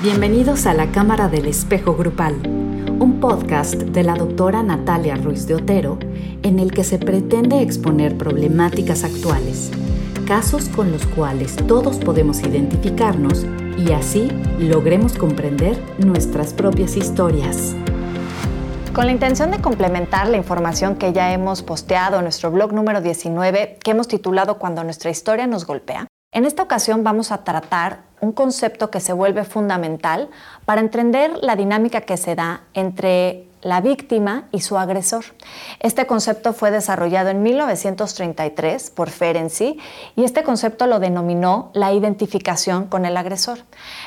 Bienvenidos a la Cámara del Espejo Grupal, un podcast de la doctora Natalia Ruiz de Otero en el que se pretende exponer problemáticas actuales, casos con los cuales todos podemos identificarnos y así logremos comprender nuestras propias historias. Con la intención de complementar la información que ya hemos posteado en nuestro blog número 19, que hemos titulado Cuando nuestra historia nos golpea, en esta ocasión vamos a tratar un concepto que se vuelve fundamental para entender la dinámica que se da entre la víctima y su agresor. Este concepto fue desarrollado en 1933 por Ferenczi y este concepto lo denominó la identificación con el agresor.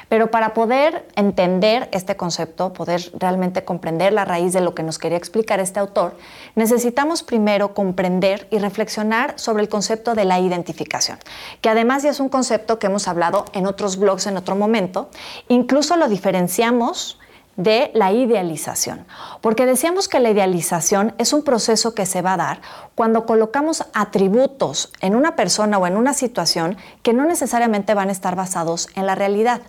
Pero para poder entender este concepto, poder realmente comprender la raíz de lo que nos quería explicar este autor, necesitamos primero comprender y reflexionar sobre el concepto de la identificación, que además ya es un concepto que hemos hablado en otros blogs en otro momento, incluso lo diferenciamos de la idealización, porque decíamos que la idealización es un proceso que se va a dar cuando colocamos atributos en una persona o en una situación que no necesariamente van a estar basados en la realidad.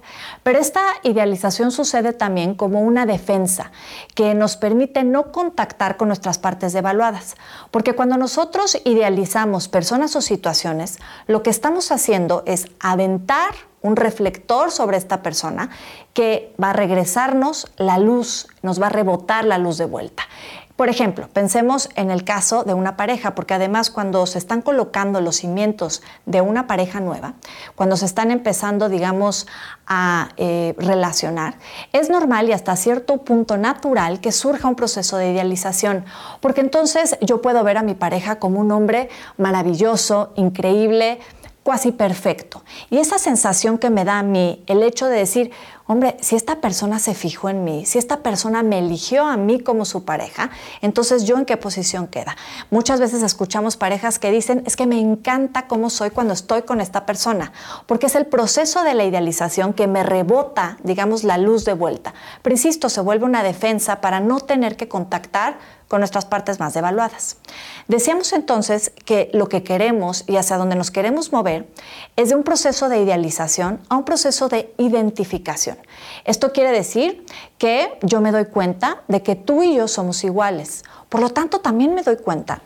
Pero esta idealización sucede también como una defensa que nos permite no contactar con nuestras partes devaluadas, porque cuando nosotros idealizamos personas o situaciones, lo que estamos haciendo es aventar un reflector sobre esta persona que va a regresarnos la luz, nos va a rebotar la luz de vuelta. Por ejemplo, pensemos en el caso de una pareja, porque además cuando se están colocando los cimientos de una pareja nueva, cuando se están empezando, digamos, a eh, relacionar, es normal y hasta cierto punto natural que surja un proceso de idealización, porque entonces yo puedo ver a mi pareja como un hombre maravilloso, increíble, cuasi perfecto. Y esa sensación que me da a mí, el hecho de decir, hombre, si esta persona se fijó en mí, si esta persona me eligió a mí como su pareja, entonces yo en qué posición queda. Muchas veces escuchamos parejas que dicen, es que me encanta cómo soy cuando estoy con esta persona, porque es el proceso de la idealización que me rebota, digamos, la luz de vuelta. Pero insisto, se vuelve una defensa para no tener que contactar con nuestras partes más devaluadas. Decíamos entonces que lo que queremos y hacia donde nos queremos mover es de un proceso de idealización a un proceso de identificación. Esto quiere decir que yo me doy cuenta de que tú y yo somos iguales. Por lo tanto, también me doy cuenta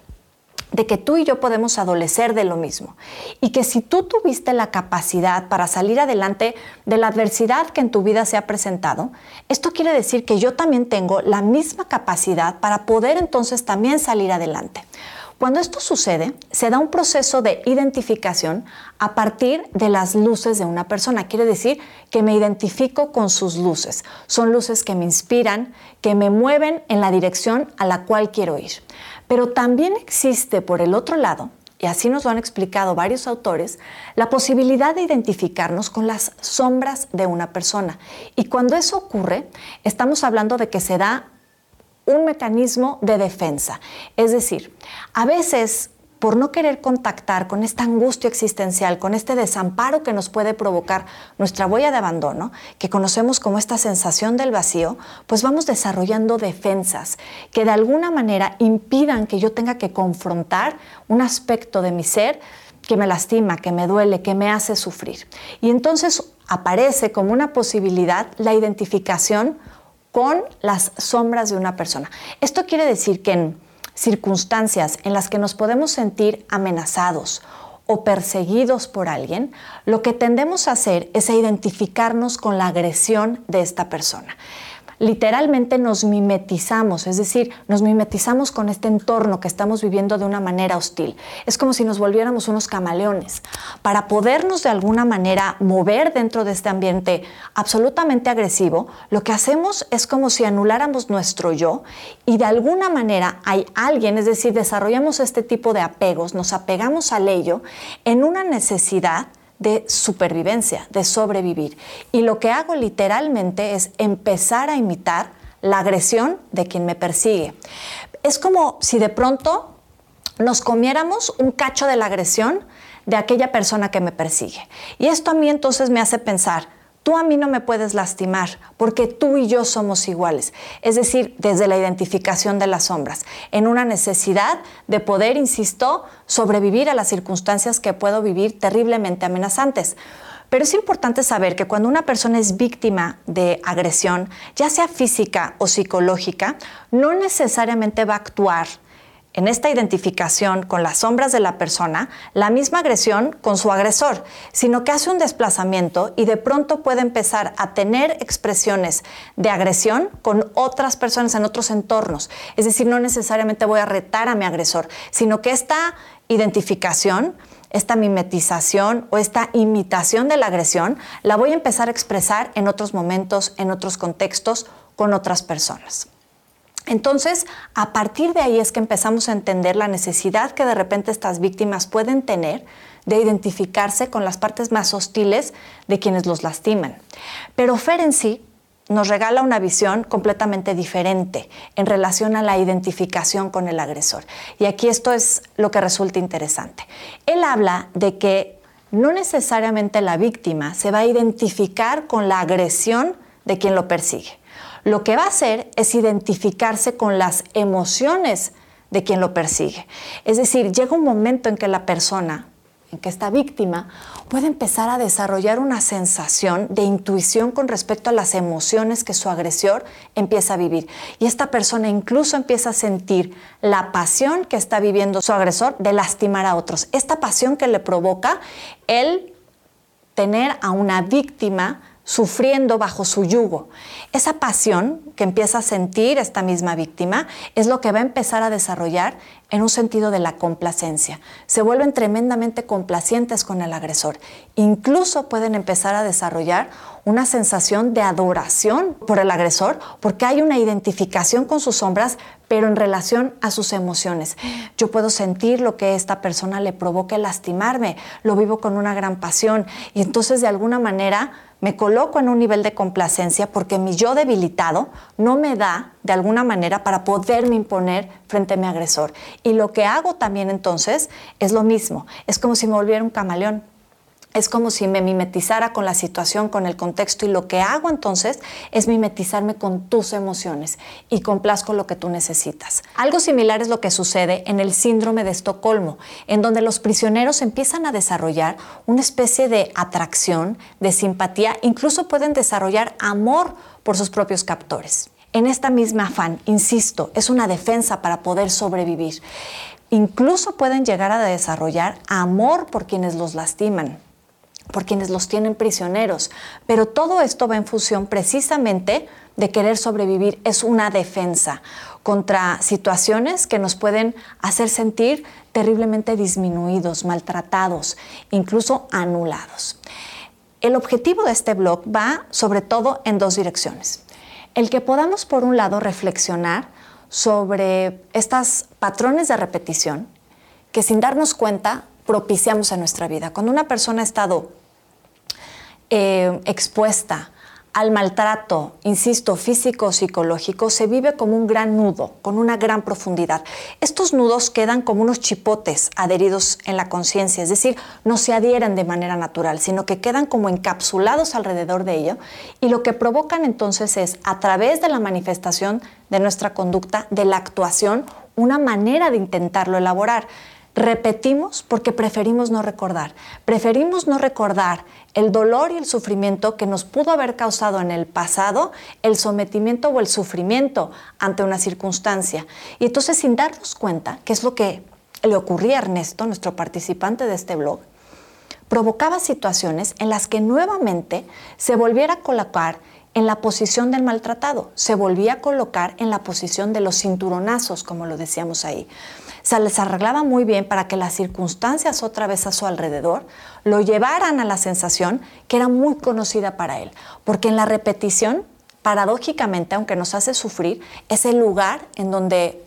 de que tú y yo podemos adolecer de lo mismo y que si tú tuviste la capacidad para salir adelante de la adversidad que en tu vida se ha presentado, esto quiere decir que yo también tengo la misma capacidad para poder entonces también salir adelante. Cuando esto sucede, se da un proceso de identificación a partir de las luces de una persona. Quiere decir que me identifico con sus luces. Son luces que me inspiran, que me mueven en la dirección a la cual quiero ir. Pero también existe por el otro lado, y así nos lo han explicado varios autores, la posibilidad de identificarnos con las sombras de una persona. Y cuando eso ocurre, estamos hablando de que se da un mecanismo de defensa. Es decir, a veces por no querer contactar con esta angustia existencial, con este desamparo que nos puede provocar nuestra huella de abandono, que conocemos como esta sensación del vacío, pues vamos desarrollando defensas que de alguna manera impidan que yo tenga que confrontar un aspecto de mi ser que me lastima, que me duele, que me hace sufrir. Y entonces aparece como una posibilidad la identificación con las sombras de una persona. Esto quiere decir que en circunstancias en las que nos podemos sentir amenazados o perseguidos por alguien, lo que tendemos a hacer es identificarnos con la agresión de esta persona literalmente nos mimetizamos, es decir, nos mimetizamos con este entorno que estamos viviendo de una manera hostil. Es como si nos volviéramos unos camaleones. Para podernos de alguna manera mover dentro de este ambiente absolutamente agresivo, lo que hacemos es como si anuláramos nuestro yo y de alguna manera hay alguien, es decir, desarrollamos este tipo de apegos, nos apegamos al ello en una necesidad de supervivencia, de sobrevivir. Y lo que hago literalmente es empezar a imitar la agresión de quien me persigue. Es como si de pronto nos comiéramos un cacho de la agresión de aquella persona que me persigue. Y esto a mí entonces me hace pensar, tú a mí no me puedes lastimar porque tú y yo somos iguales. Es decir, desde la identificación de las sombras, en una necesidad de poder, insisto, sobrevivir a las circunstancias que puedo vivir terriblemente amenazantes. Pero es importante saber que cuando una persona es víctima de agresión, ya sea física o psicológica, no necesariamente va a actuar en esta identificación con las sombras de la persona la misma agresión con su agresor, sino que hace un desplazamiento y de pronto puede empezar a tener expresiones de agresión con otras personas en otros entornos. Es decir, no necesariamente voy a retar a mi agresor, sino que esta identificación esta mimetización o esta imitación de la agresión la voy a empezar a expresar en otros momentos, en otros contextos, con otras personas. Entonces, a partir de ahí es que empezamos a entender la necesidad que de repente estas víctimas pueden tener de identificarse con las partes más hostiles de quienes los lastiman. Pero Fer en sí nos regala una visión completamente diferente en relación a la identificación con el agresor. Y aquí esto es lo que resulta interesante. Él habla de que no necesariamente la víctima se va a identificar con la agresión de quien lo persigue. Lo que va a hacer es identificarse con las emociones de quien lo persigue. Es decir, llega un momento en que la persona en que esta víctima puede empezar a desarrollar una sensación de intuición con respecto a las emociones que su agresor empieza a vivir. Y esta persona incluso empieza a sentir la pasión que está viviendo su agresor de lastimar a otros. Esta pasión que le provoca el tener a una víctima sufriendo bajo su yugo. Esa pasión que empieza a sentir esta misma víctima es lo que va a empezar a desarrollar en un sentido de la complacencia. Se vuelven tremendamente complacientes con el agresor. Incluso pueden empezar a desarrollar una sensación de adoración por el agresor porque hay una identificación con sus sombras, pero en relación a sus emociones. Yo puedo sentir lo que esta persona le provoque lastimarme, lo vivo con una gran pasión y entonces de alguna manera me coloco en un nivel de complacencia porque mi yo debilitado no me da de alguna manera para poderme imponer frente a mi agresor. Y lo que hago también entonces es lo mismo, es como si me volviera un camaleón es como si me mimetizara con la situación, con el contexto y lo que hago entonces es mimetizarme con tus emociones y complazco lo que tú necesitas. Algo similar es lo que sucede en el síndrome de Estocolmo, en donde los prisioneros empiezan a desarrollar una especie de atracción, de simpatía, incluso pueden desarrollar amor por sus propios captores. En esta misma afán, insisto, es una defensa para poder sobrevivir. Incluso pueden llegar a desarrollar amor por quienes los lastiman por quienes los tienen prisioneros. Pero todo esto va en función precisamente de querer sobrevivir. Es una defensa contra situaciones que nos pueden hacer sentir terriblemente disminuidos, maltratados, incluso anulados. El objetivo de este blog va sobre todo en dos direcciones. El que podamos, por un lado, reflexionar sobre estos patrones de repetición que sin darnos cuenta propiciamos en nuestra vida. Cuando una persona ha estado eh, expuesta al maltrato, insisto, físico o psicológico, se vive como un gran nudo, con una gran profundidad. Estos nudos quedan como unos chipotes adheridos en la conciencia, es decir, no se adhieren de manera natural, sino que quedan como encapsulados alrededor de ello y lo que provocan entonces es, a través de la manifestación de nuestra conducta, de la actuación, una manera de intentarlo elaborar. Repetimos porque preferimos no recordar. Preferimos no recordar el dolor y el sufrimiento que nos pudo haber causado en el pasado el sometimiento o el sufrimiento ante una circunstancia. Y entonces sin darnos cuenta, que es lo que le ocurría a Ernesto, nuestro participante de este blog, provocaba situaciones en las que nuevamente se volviera a colocar en la posición del maltratado, se volvía a colocar en la posición de los cinturonazos, como lo decíamos ahí se les arreglaba muy bien para que las circunstancias otra vez a su alrededor lo llevaran a la sensación que era muy conocida para él. Porque en la repetición, paradójicamente, aunque nos hace sufrir, es el lugar en donde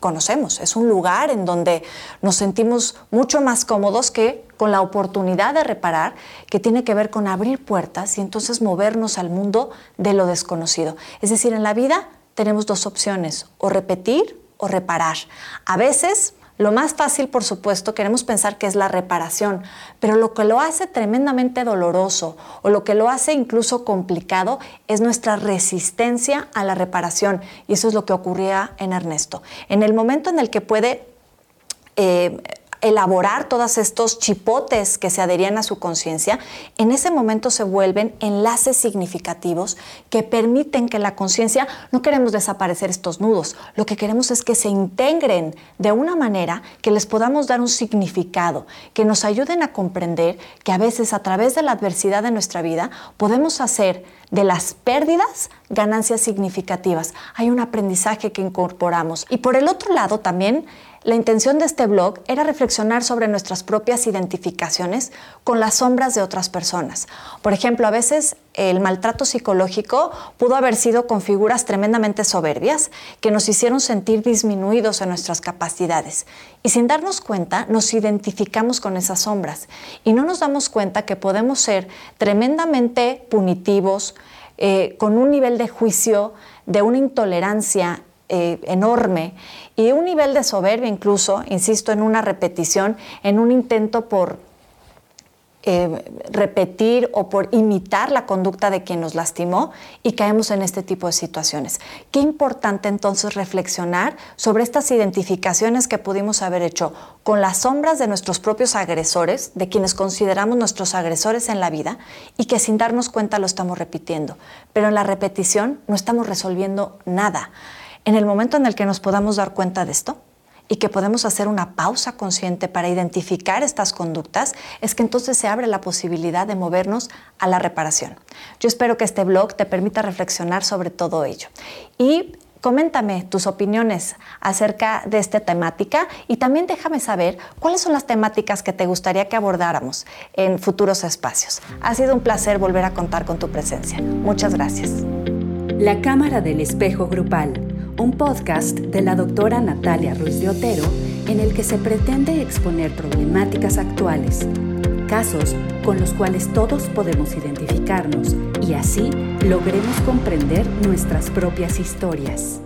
conocemos, es un lugar en donde nos sentimos mucho más cómodos que con la oportunidad de reparar, que tiene que ver con abrir puertas y entonces movernos al mundo de lo desconocido. Es decir, en la vida tenemos dos opciones, o repetir o reparar. A veces, lo más fácil, por supuesto, queremos pensar que es la reparación, pero lo que lo hace tremendamente doloroso o lo que lo hace incluso complicado es nuestra resistencia a la reparación. Y eso es lo que ocurría en Ernesto. En el momento en el que puede... Eh, elaborar todos estos chipotes que se adherían a su conciencia, en ese momento se vuelven enlaces significativos que permiten que la conciencia, no queremos desaparecer estos nudos, lo que queremos es que se integren de una manera que les podamos dar un significado, que nos ayuden a comprender que a veces a través de la adversidad de nuestra vida podemos hacer de las pérdidas ganancias significativas. Hay un aprendizaje que incorporamos. Y por el otro lado también la intención de este blog era reflexionar sobre nuestras propias identificaciones con las sombras de otras personas. Por ejemplo, a veces el maltrato psicológico pudo haber sido con figuras tremendamente soberbias que nos hicieron sentir disminuidos en nuestras capacidades. Y sin darnos cuenta, nos identificamos con esas sombras. Y no nos damos cuenta que podemos ser tremendamente punitivos, eh, con un nivel de juicio, de una intolerancia eh, enorme y un nivel de soberbia incluso, insisto, en una repetición, en un intento por eh, repetir o por imitar la conducta de quien nos lastimó y caemos en este tipo de situaciones. Qué importante entonces reflexionar sobre estas identificaciones que pudimos haber hecho con las sombras de nuestros propios agresores, de quienes consideramos nuestros agresores en la vida y que sin darnos cuenta lo estamos repitiendo. Pero en la repetición no estamos resolviendo nada en el momento en el que nos podamos dar cuenta de esto y que podemos hacer una pausa consciente para identificar estas conductas, es que entonces se abre la posibilidad de movernos a la reparación. Yo espero que este blog te permita reflexionar sobre todo ello. Y coméntame tus opiniones acerca de esta temática y también déjame saber cuáles son las temáticas que te gustaría que abordáramos en futuros espacios. Ha sido un placer volver a contar con tu presencia. Muchas gracias. La Cámara del Espejo Grupal un podcast de la doctora Natalia Ruiz de Otero en el que se pretende exponer problemáticas actuales, casos con los cuales todos podemos identificarnos y así logremos comprender nuestras propias historias.